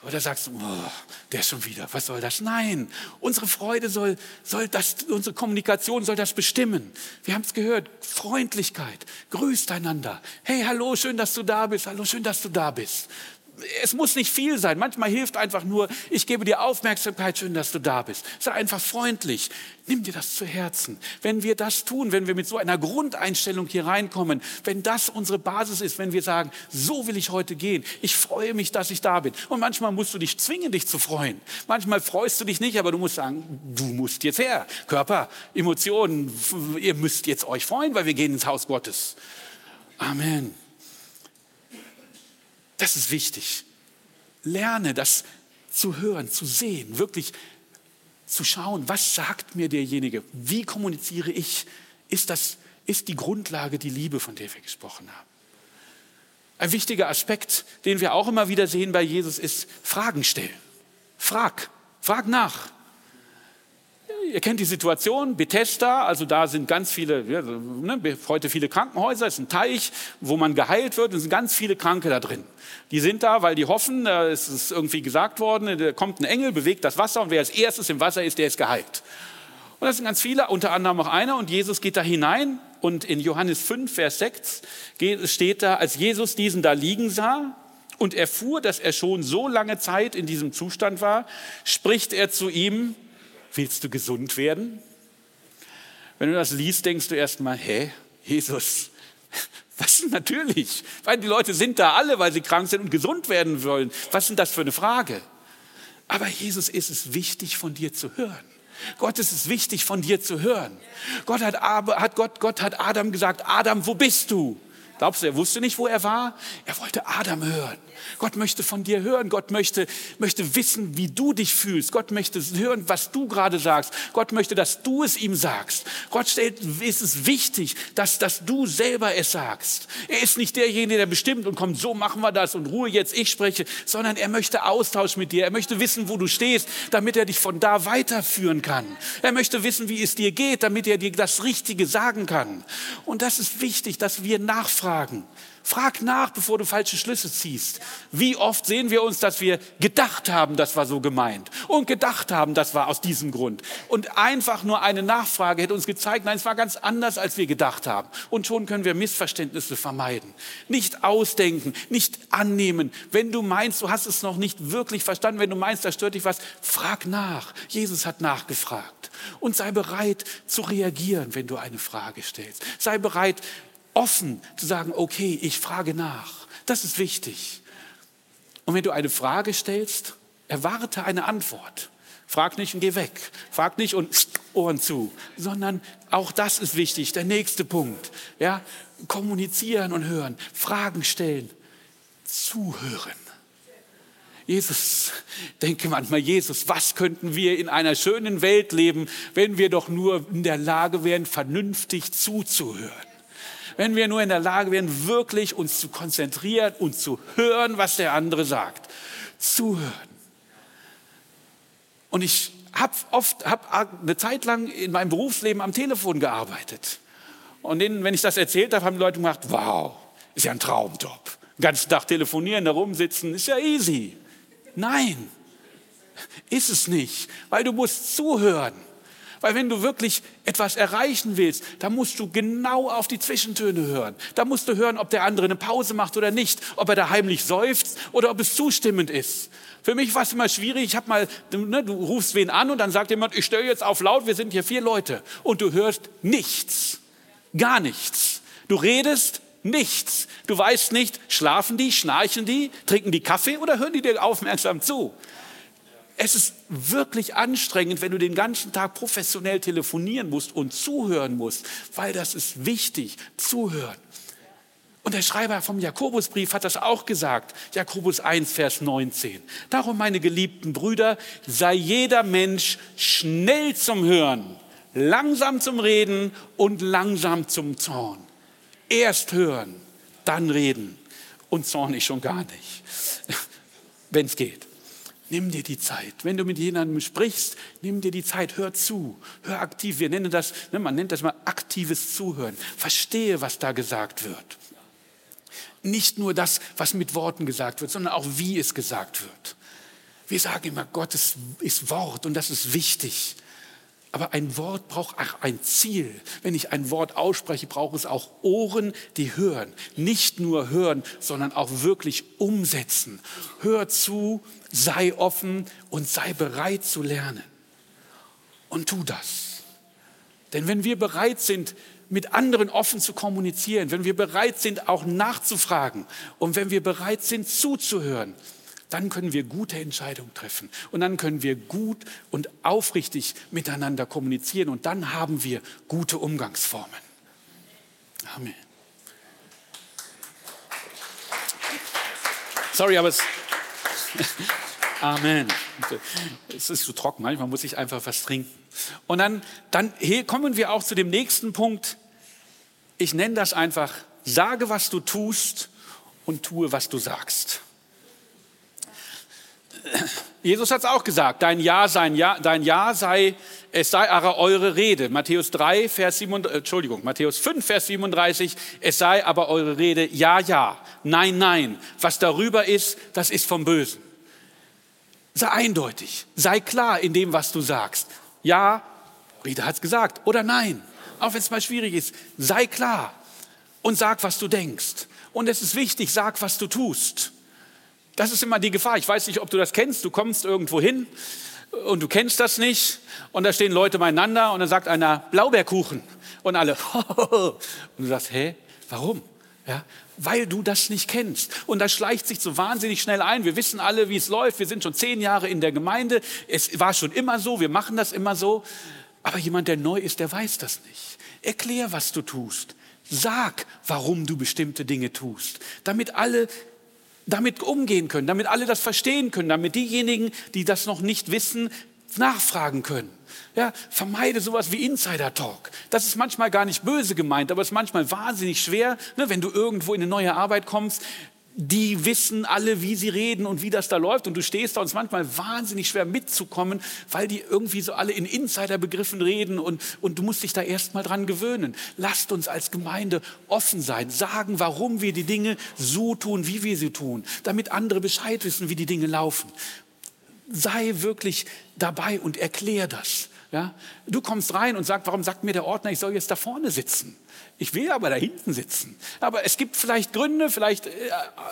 Oder sagst du, oh, der schon wieder, was soll das? Nein, unsere Freude soll, soll das, unsere Kommunikation soll das bestimmen. Wir haben es gehört, Freundlichkeit, grüßt einander. Hey, hallo, schön, dass du da bist. Hallo, schön, dass du da bist es muss nicht viel sein. Manchmal hilft einfach nur, ich gebe dir Aufmerksamkeit, schön, dass du da bist. Sei einfach freundlich. Nimm dir das zu Herzen. Wenn wir das tun, wenn wir mit so einer Grundeinstellung hier reinkommen, wenn das unsere Basis ist, wenn wir sagen, so will ich heute gehen, ich freue mich, dass ich da bin. Und manchmal musst du dich zwingen, dich zu freuen. Manchmal freust du dich nicht, aber du musst sagen, du musst jetzt her. Körper, Emotionen, ihr müsst jetzt euch freuen, weil wir gehen ins Haus Gottes. Amen. Das ist wichtig. Lerne das zu hören, zu sehen, wirklich zu schauen, was sagt mir derjenige, wie kommuniziere ich, ist das ist die Grundlage die Liebe, von der wir gesprochen haben. Ein wichtiger Aspekt, den wir auch immer wieder sehen bei Jesus, ist Fragen stellen. Frag, frag nach ihr kennt die Situation, Bethesda, also da sind ganz viele, ne, heute viele Krankenhäuser, es ist ein Teich, wo man geheilt wird, und es sind ganz viele Kranke da drin. Die sind da, weil die hoffen, es ist irgendwie gesagt worden, da kommt ein Engel, bewegt das Wasser und wer als erstes im Wasser ist, der ist geheilt. Und das sind ganz viele, unter anderem auch einer und Jesus geht da hinein und in Johannes 5, Vers 6 steht da, als Jesus diesen da liegen sah, und erfuhr, dass er schon so lange Zeit in diesem Zustand war, spricht er zu ihm, Willst du gesund werden? Wenn du das liest, denkst du erstmal, hä, Jesus, was natürlich? Weil die Leute sind da alle, weil sie krank sind und gesund werden wollen. Was ist das für eine Frage? Aber Jesus ist es wichtig, von dir zu hören. Gott ist es wichtig, von dir zu hören. Gott hat, hat, Gott, Gott hat Adam gesagt, Adam, wo bist du? Glaubst du, er wusste nicht, wo er war? Er wollte Adam hören. Gott möchte von dir hören. Gott möchte, möchte wissen, wie du dich fühlst. Gott möchte hören, was du gerade sagst. Gott möchte, dass du es ihm sagst. Gott stellt, ist es wichtig, dass, dass du selber es sagst. Er ist nicht derjenige, der bestimmt und kommt, so machen wir das und Ruhe jetzt, ich spreche, sondern er möchte Austausch mit dir. Er möchte wissen, wo du stehst, damit er dich von da weiterführen kann. Er möchte wissen, wie es dir geht, damit er dir das Richtige sagen kann. Und das ist wichtig, dass wir nachfragen. Frag nach, bevor du falsche Schlüsse ziehst. Wie oft sehen wir uns, dass wir gedacht haben, das war so gemeint und gedacht haben, das war aus diesem Grund. Und einfach nur eine Nachfrage hätte uns gezeigt, nein, es war ganz anders, als wir gedacht haben. Und schon können wir Missverständnisse vermeiden. Nicht ausdenken, nicht annehmen. Wenn du meinst, du hast es noch nicht wirklich verstanden, wenn du meinst, da stört dich was, frag nach. Jesus hat nachgefragt. Und sei bereit zu reagieren, wenn du eine Frage stellst. Sei bereit, offen zu sagen, okay, ich frage nach. Das ist wichtig. Und wenn du eine Frage stellst, erwarte eine Antwort. Frag nicht und geh weg. Frag nicht und Ohren zu, sondern auch das ist wichtig. Der nächste Punkt. Ja, kommunizieren und hören, Fragen stellen, zuhören. Jesus, denke manchmal, Jesus, was könnten wir in einer schönen Welt leben, wenn wir doch nur in der Lage wären, vernünftig zuzuhören. Wenn wir nur in der Lage wären, wirklich uns zu konzentrieren und zu hören, was der andere sagt. Zuhören. Und ich habe oft, hab eine Zeit lang in meinem Berufsleben am Telefon gearbeitet. Und wenn ich das erzählt habe, haben die Leute gemacht, wow, ist ja ein Traumjob. Den ganzen Tag telefonieren, da rumsitzen, ist ja easy. Nein, ist es nicht, weil du musst zuhören. Weil wenn du wirklich etwas erreichen willst, dann musst du genau auf die Zwischentöne hören. Da musst du hören, ob der andere eine Pause macht oder nicht, ob er da heimlich seufzt oder ob es zustimmend ist. Für mich war es immer schwierig. Ich habe mal, ne, du rufst wen an und dann sagt jemand, ich stelle jetzt auf laut, wir sind hier vier Leute. Und du hörst nichts, gar nichts. Du redest nichts. Du weißt nicht, schlafen die, schnarchen die, trinken die Kaffee oder hören die dir aufmerksam zu? Es ist wirklich anstrengend, wenn du den ganzen Tag professionell telefonieren musst und zuhören musst, weil das ist wichtig, zuhören. Und der Schreiber vom Jakobusbrief hat das auch gesagt, Jakobus 1, Vers 19. Darum, meine geliebten Brüder, sei jeder Mensch schnell zum Hören, langsam zum Reden und langsam zum Zorn. Erst hören, dann reden und zornig schon gar nicht, wenn es geht. Nimm dir die Zeit. Wenn du mit jemandem sprichst, nimm dir die Zeit, hör zu, hör aktiv. Wir nennen das, ne, man nennt das mal aktives Zuhören. Verstehe, was da gesagt wird. Nicht nur das, was mit Worten gesagt wird, sondern auch wie es gesagt wird. Wir sagen immer, Gott ist, ist Wort und das ist wichtig. Aber ein Wort braucht auch ein Ziel. Wenn ich ein Wort ausspreche, braucht es auch Ohren, die hören. Nicht nur hören, sondern auch wirklich umsetzen. Hör zu, sei offen und sei bereit zu lernen. Und tu das. Denn wenn wir bereit sind, mit anderen offen zu kommunizieren, wenn wir bereit sind, auch nachzufragen und wenn wir bereit sind, zuzuhören, dann können wir gute Entscheidungen treffen und dann können wir gut und aufrichtig miteinander kommunizieren und dann haben wir gute Umgangsformen. Amen. Sorry, aber es. Amen. Es ist zu trocken, manchmal muss ich einfach was trinken. Und dann, dann kommen wir auch zu dem nächsten Punkt. Ich nenne das einfach, sage, was du tust und tue, was du sagst. Jesus hat es auch gesagt, dein Ja, sein ja, dein ja sei, es sei aber eure Rede. Matthäus 3, Vers 7, Entschuldigung, Matthäus 5, Vers 37, es sei aber eure Rede ja, ja, nein, nein. Was darüber ist, das ist vom Bösen. Sei eindeutig, sei klar in dem, was du sagst. Ja, Rita hat es gesagt, oder nein. Auch wenn es mal schwierig ist, sei klar und sag, was du denkst. Und es ist wichtig, sag, was du tust. Das ist immer die Gefahr. Ich weiß nicht, ob du das kennst. Du kommst irgendwo hin und du kennst das nicht. Und da stehen Leute beieinander und dann sagt einer Blaubeerkuchen. Und alle, und du sagst, hä, warum? Ja, weil du das nicht kennst. Und das schleicht sich so wahnsinnig schnell ein. Wir wissen alle, wie es läuft. Wir sind schon zehn Jahre in der Gemeinde. Es war schon immer so. Wir machen das immer so. Aber jemand, der neu ist, der weiß das nicht. Erklär, was du tust. Sag, warum du bestimmte Dinge tust, damit alle damit umgehen können, damit alle das verstehen können, damit diejenigen, die das noch nicht wissen, nachfragen können. Ja, vermeide sowas wie Insider-Talk. Das ist manchmal gar nicht böse gemeint, aber es ist manchmal wahnsinnig schwer, ne, wenn du irgendwo in eine neue Arbeit kommst, die wissen alle, wie sie reden und wie das da läuft. Und du stehst da und es ist manchmal wahnsinnig schwer mitzukommen, weil die irgendwie so alle in Insiderbegriffen reden und, und du musst dich da erst mal dran gewöhnen. Lasst uns als Gemeinde offen sein, sagen, warum wir die Dinge so tun, wie wir sie tun, damit andere Bescheid wissen, wie die Dinge laufen. Sei wirklich dabei und erklär das. Ja? Du kommst rein und sagst, warum sagt mir der Ordner, ich soll jetzt da vorne sitzen? Ich will aber da hinten sitzen. Aber es gibt vielleicht Gründe, vielleicht äh,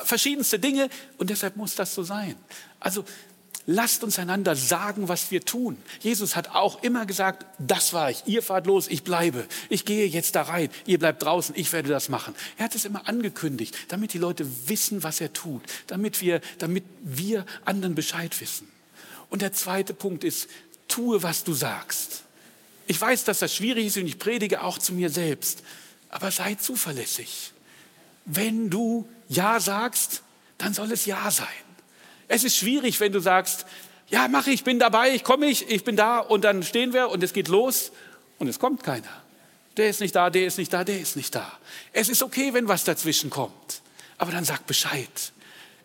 verschiedenste Dinge und deshalb muss das so sein. Also lasst uns einander sagen, was wir tun. Jesus hat auch immer gesagt, das war ich, ihr fahrt los, ich bleibe. Ich gehe jetzt da rein, ihr bleibt draußen, ich werde das machen. Er hat es immer angekündigt, damit die Leute wissen, was er tut, damit wir, damit wir anderen Bescheid wissen. Und der zweite Punkt ist, tue, was du sagst. Ich weiß, dass das schwierig ist und ich predige auch zu mir selbst. Aber sei zuverlässig. Wenn du Ja sagst, dann soll es Ja sein. Es ist schwierig, wenn du sagst, ja, mach ich, bin dabei, ich komme ich, ich bin da und dann stehen wir und es geht los und es kommt keiner. Der ist nicht da, der ist nicht da, der ist nicht da. Es ist okay, wenn was dazwischen kommt, aber dann sag Bescheid.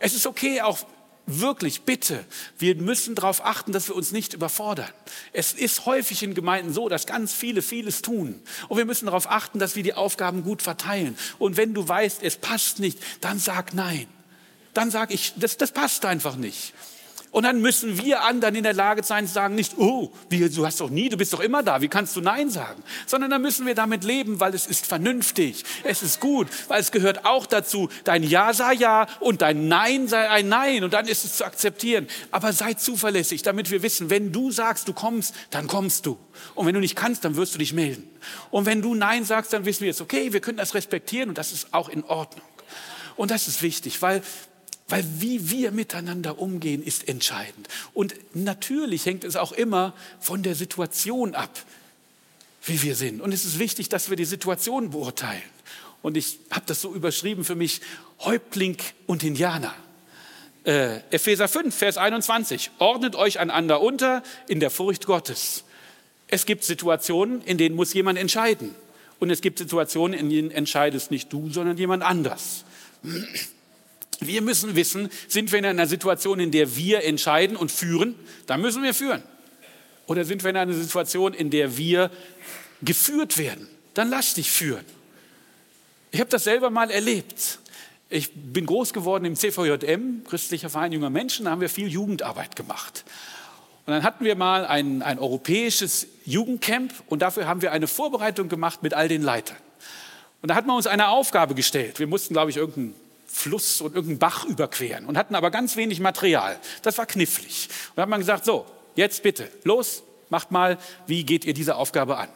Es ist okay, auch wirklich, bitte, wir müssen darauf achten, dass wir uns nicht überfordern. Es ist häufig in Gemeinden so, dass ganz viele vieles tun. Und wir müssen darauf achten, dass wir die Aufgaben gut verteilen. Und wenn du weißt, es passt nicht, dann sag nein. Dann sag ich, das, das passt einfach nicht. Und dann müssen wir anderen in der Lage sein, zu sagen nicht, oh, wie, du hast doch nie, du bist doch immer da, wie kannst du Nein sagen? Sondern dann müssen wir damit leben, weil es ist vernünftig, es ist gut, weil es gehört auch dazu, dein Ja sei Ja und dein Nein sei ein Nein und dann ist es zu akzeptieren. Aber sei zuverlässig, damit wir wissen, wenn du sagst, du kommst, dann kommst du. Und wenn du nicht kannst, dann wirst du dich melden. Und wenn du Nein sagst, dann wissen wir jetzt, okay, wir können das respektieren und das ist auch in Ordnung. Und das ist wichtig, weil weil wie wir miteinander umgehen, ist entscheidend. Und natürlich hängt es auch immer von der Situation ab, wie wir sind. Und es ist wichtig, dass wir die Situation beurteilen. Und ich habe das so überschrieben für mich, Häuptling und Indianer. Äh, Epheser 5, Vers 21. Ordnet euch einander unter in der Furcht Gottes. Es gibt Situationen, in denen muss jemand entscheiden. Und es gibt Situationen, in denen entscheidest nicht du, sondern jemand anders. Wir müssen wissen, sind wir in einer Situation, in der wir entscheiden und führen, dann müssen wir führen. Oder sind wir in einer Situation, in der wir geführt werden, dann lass dich führen. Ich habe das selber mal erlebt. Ich bin groß geworden im CVJM, Christlicher Verein junger Menschen, da haben wir viel Jugendarbeit gemacht. Und dann hatten wir mal ein, ein europäisches Jugendcamp und dafür haben wir eine Vorbereitung gemacht mit all den Leitern. Und da hat man uns eine Aufgabe gestellt. Wir mussten, glaube ich, irgendeinen Fluss und irgendeinen Bach überqueren und hatten aber ganz wenig Material. Das war knifflig. Und da hat man gesagt, so, jetzt bitte, los, macht mal, wie geht ihr diese Aufgabe an?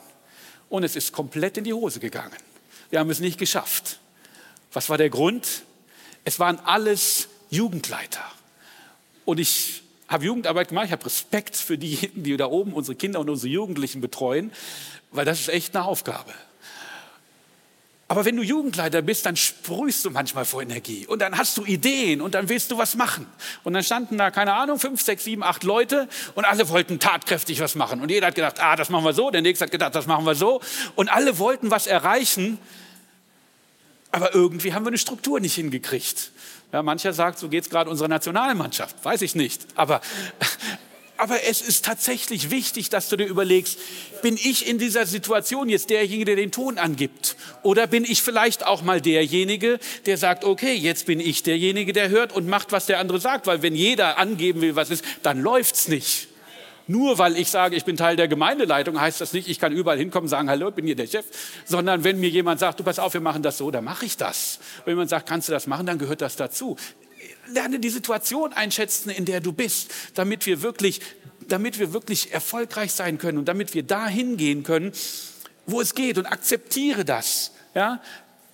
Und es ist komplett in die Hose gegangen. Wir haben es nicht geschafft. Was war der Grund? Es waren alles Jugendleiter. Und ich habe Jugendarbeit gemacht, ich habe Respekt für diejenigen, die da oben unsere Kinder und unsere Jugendlichen betreuen, weil das ist echt eine Aufgabe. Aber wenn du Jugendleiter bist, dann sprühst du manchmal vor Energie und dann hast du Ideen und dann willst du was machen. Und dann standen da, keine Ahnung, fünf, sechs, sieben, acht Leute und alle wollten tatkräftig was machen. Und jeder hat gedacht, ah, das machen wir so, der nächste hat gedacht, das machen wir so. Und alle wollten was erreichen, aber irgendwie haben wir eine Struktur nicht hingekriegt. Ja, mancher sagt, so geht es gerade unserer Nationalmannschaft. Weiß ich nicht. Aber aber es ist tatsächlich wichtig, dass du dir überlegst, bin ich in dieser Situation jetzt derjenige, der den Ton angibt? Oder bin ich vielleicht auch mal derjenige, der sagt, okay, jetzt bin ich derjenige, der hört und macht, was der andere sagt? Weil wenn jeder angeben will, was ist, dann läuft's nicht. Nur weil ich sage, ich bin Teil der Gemeindeleitung, heißt das nicht, ich kann überall hinkommen und sagen, hallo, ich bin hier der Chef, sondern wenn mir jemand sagt, du pass auf, wir machen das so, dann mache ich das. Wenn jemand sagt, kannst du das machen, dann gehört das dazu lerne die Situation einschätzen, in der du bist, damit wir wirklich, damit wir wirklich erfolgreich sein können und damit wir dahin gehen können, wo es geht und akzeptiere das. Ja?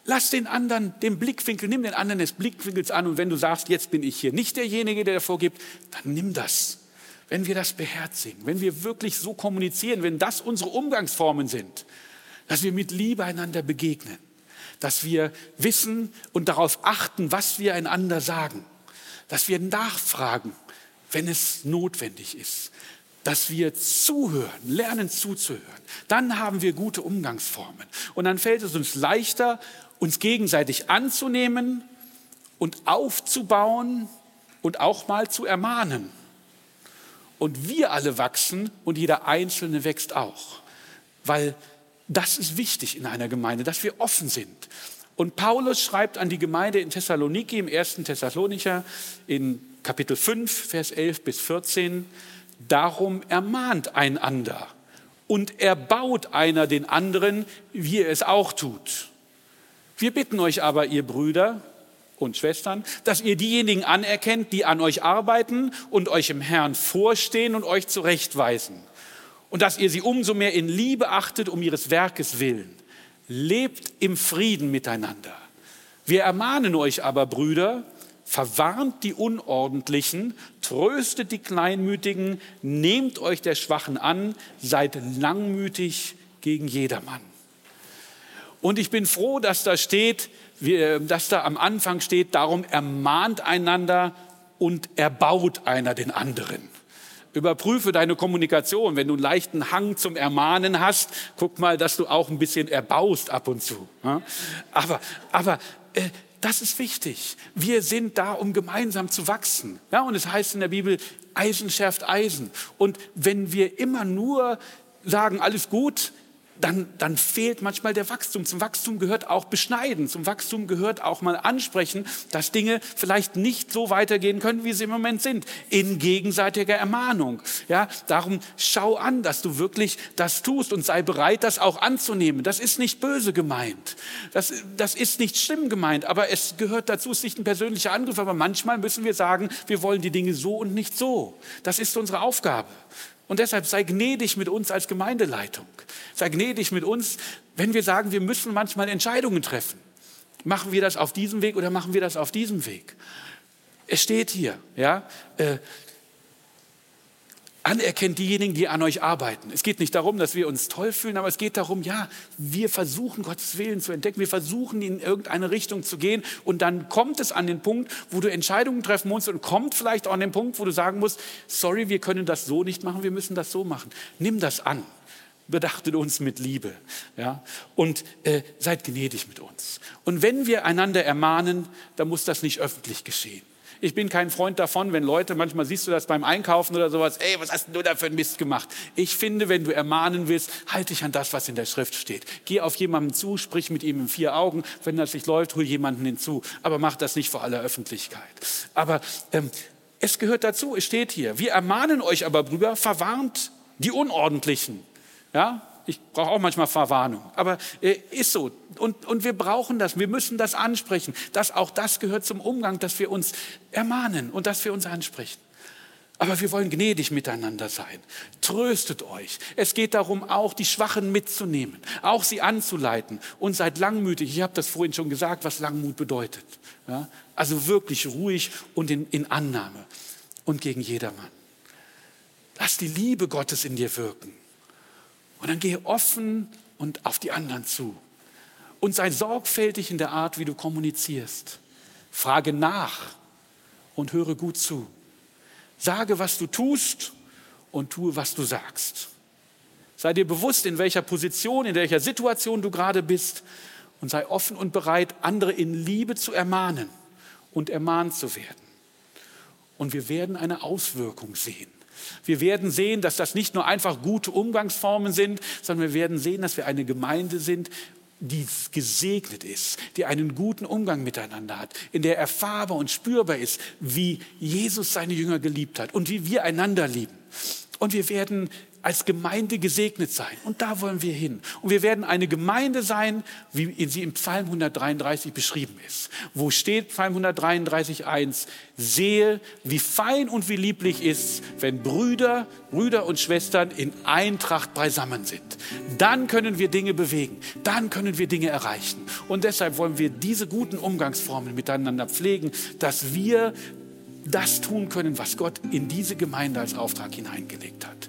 Lass den anderen den Blickwinkel, nimm den anderen des Blickwinkels an und wenn du sagst, jetzt bin ich hier nicht derjenige, der davor gibt, dann nimm das. Wenn wir das beherzigen, wenn wir wirklich so kommunizieren, wenn das unsere Umgangsformen sind, dass wir mit Liebe einander begegnen, dass wir wissen und darauf achten, was wir einander sagen, dass wir nachfragen, wenn es notwendig ist, dass wir zuhören, lernen zuzuhören. Dann haben wir gute Umgangsformen. Und dann fällt es uns leichter, uns gegenseitig anzunehmen und aufzubauen und auch mal zu ermahnen. Und wir alle wachsen und jeder Einzelne wächst auch. Weil das ist wichtig in einer Gemeinde, dass wir offen sind. Und Paulus schreibt an die Gemeinde in Thessaloniki im ersten Thessalonicher in Kapitel 5, Vers 11 bis 14, darum ermahnt einander und erbaut einer den anderen, wie er es auch tut. Wir bitten euch aber, ihr Brüder und Schwestern, dass ihr diejenigen anerkennt, die an euch arbeiten und euch im Herrn vorstehen und euch zurechtweisen. Und dass ihr sie umso mehr in Liebe achtet um ihres Werkes willen lebt im Frieden miteinander. Wir ermahnen euch aber, Brüder, verwarnt die Unordentlichen, tröstet die Kleinmütigen, nehmt euch der Schwachen an, seid langmütig gegen jedermann. Und ich bin froh, dass da steht, dass da am Anfang steht, darum ermahnt einander und erbaut einer den anderen. Überprüfe deine Kommunikation. Wenn du einen leichten Hang zum Ermahnen hast, guck mal, dass du auch ein bisschen erbaust ab und zu. Aber, aber äh, das ist wichtig. Wir sind da, um gemeinsam zu wachsen. Ja, und es heißt in der Bibel, Eisen schärft Eisen. Und wenn wir immer nur sagen, alles gut, dann, dann fehlt manchmal der Wachstum. Zum Wachstum gehört auch beschneiden. Zum Wachstum gehört auch mal ansprechen, dass Dinge vielleicht nicht so weitergehen können, wie sie im Moment sind. In gegenseitiger Ermahnung. Ja, darum schau an, dass du wirklich das tust und sei bereit, das auch anzunehmen. Das ist nicht böse gemeint. Das, das ist nicht schlimm gemeint, aber es gehört dazu, es ist nicht ein persönlicher Angriff, aber manchmal müssen wir sagen, wir wollen die Dinge so und nicht so. Das ist unsere Aufgabe. Und deshalb sei gnädig mit uns als Gemeindeleitung. Sei gnädig mit uns, wenn wir sagen, wir müssen manchmal Entscheidungen treffen. Machen wir das auf diesem Weg oder machen wir das auf diesem Weg? Es steht hier, ja, äh, anerkennt diejenigen, die an euch arbeiten. Es geht nicht darum, dass wir uns toll fühlen, aber es geht darum, ja, wir versuchen Gottes Willen zu entdecken, wir versuchen in irgendeine Richtung zu gehen und dann kommt es an den Punkt, wo du Entscheidungen treffen musst und kommt vielleicht auch an den Punkt, wo du sagen musst, sorry, wir können das so nicht machen, wir müssen das so machen. Nimm das an. Bedachtet uns mit Liebe ja? und äh, seid gnädig mit uns. Und wenn wir einander ermahnen, dann muss das nicht öffentlich geschehen. Ich bin kein Freund davon, wenn Leute, manchmal siehst du das beim Einkaufen oder sowas, ey, was hast du da für einen Mist gemacht? Ich finde, wenn du ermahnen willst, halte dich an das, was in der Schrift steht. Geh auf jemanden zu, sprich mit ihm in vier Augen. Wenn das nicht läuft, hol jemanden hinzu. Aber mach das nicht vor aller Öffentlichkeit. Aber ähm, es gehört dazu, es steht hier. Wir ermahnen euch aber, Brüder, verwarnt die Unordentlichen. Ja, ich brauche auch manchmal Verwarnung, aber äh, ist so. Und, und wir brauchen das, wir müssen das ansprechen. Das, auch das gehört zum Umgang, dass wir uns ermahnen und dass wir uns ansprechen. Aber wir wollen gnädig miteinander sein. Tröstet euch. Es geht darum, auch die Schwachen mitzunehmen, auch sie anzuleiten und seid langmütig. Ich habe das vorhin schon gesagt, was Langmut bedeutet. Ja? Also wirklich ruhig und in, in Annahme und gegen jedermann. Lass die Liebe Gottes in dir wirken. Und dann gehe offen und auf die anderen zu. Und sei sorgfältig in der Art, wie du kommunizierst. Frage nach und höre gut zu. Sage, was du tust und tue, was du sagst. Sei dir bewusst, in welcher Position, in welcher Situation du gerade bist und sei offen und bereit, andere in Liebe zu ermahnen und ermahnt zu werden. Und wir werden eine Auswirkung sehen. Wir werden sehen, dass das nicht nur einfach gute Umgangsformen sind, sondern wir werden sehen, dass wir eine Gemeinde sind, die gesegnet ist, die einen guten Umgang miteinander hat, in der erfahrbar und spürbar ist, wie Jesus seine Jünger geliebt hat und wie wir einander lieben. Und wir werden als Gemeinde gesegnet sein. Und da wollen wir hin. Und wir werden eine Gemeinde sein, wie sie im Psalm 133 beschrieben ist. Wo steht Psalm 133, 1? Sehe, wie fein und wie lieblich ist, wenn Brüder, Brüder und Schwestern in Eintracht beisammen sind. Dann können wir Dinge bewegen. Dann können wir Dinge erreichen. Und deshalb wollen wir diese guten Umgangsformen miteinander pflegen, dass wir das tun können, was Gott in diese Gemeinde als Auftrag hineingelegt hat.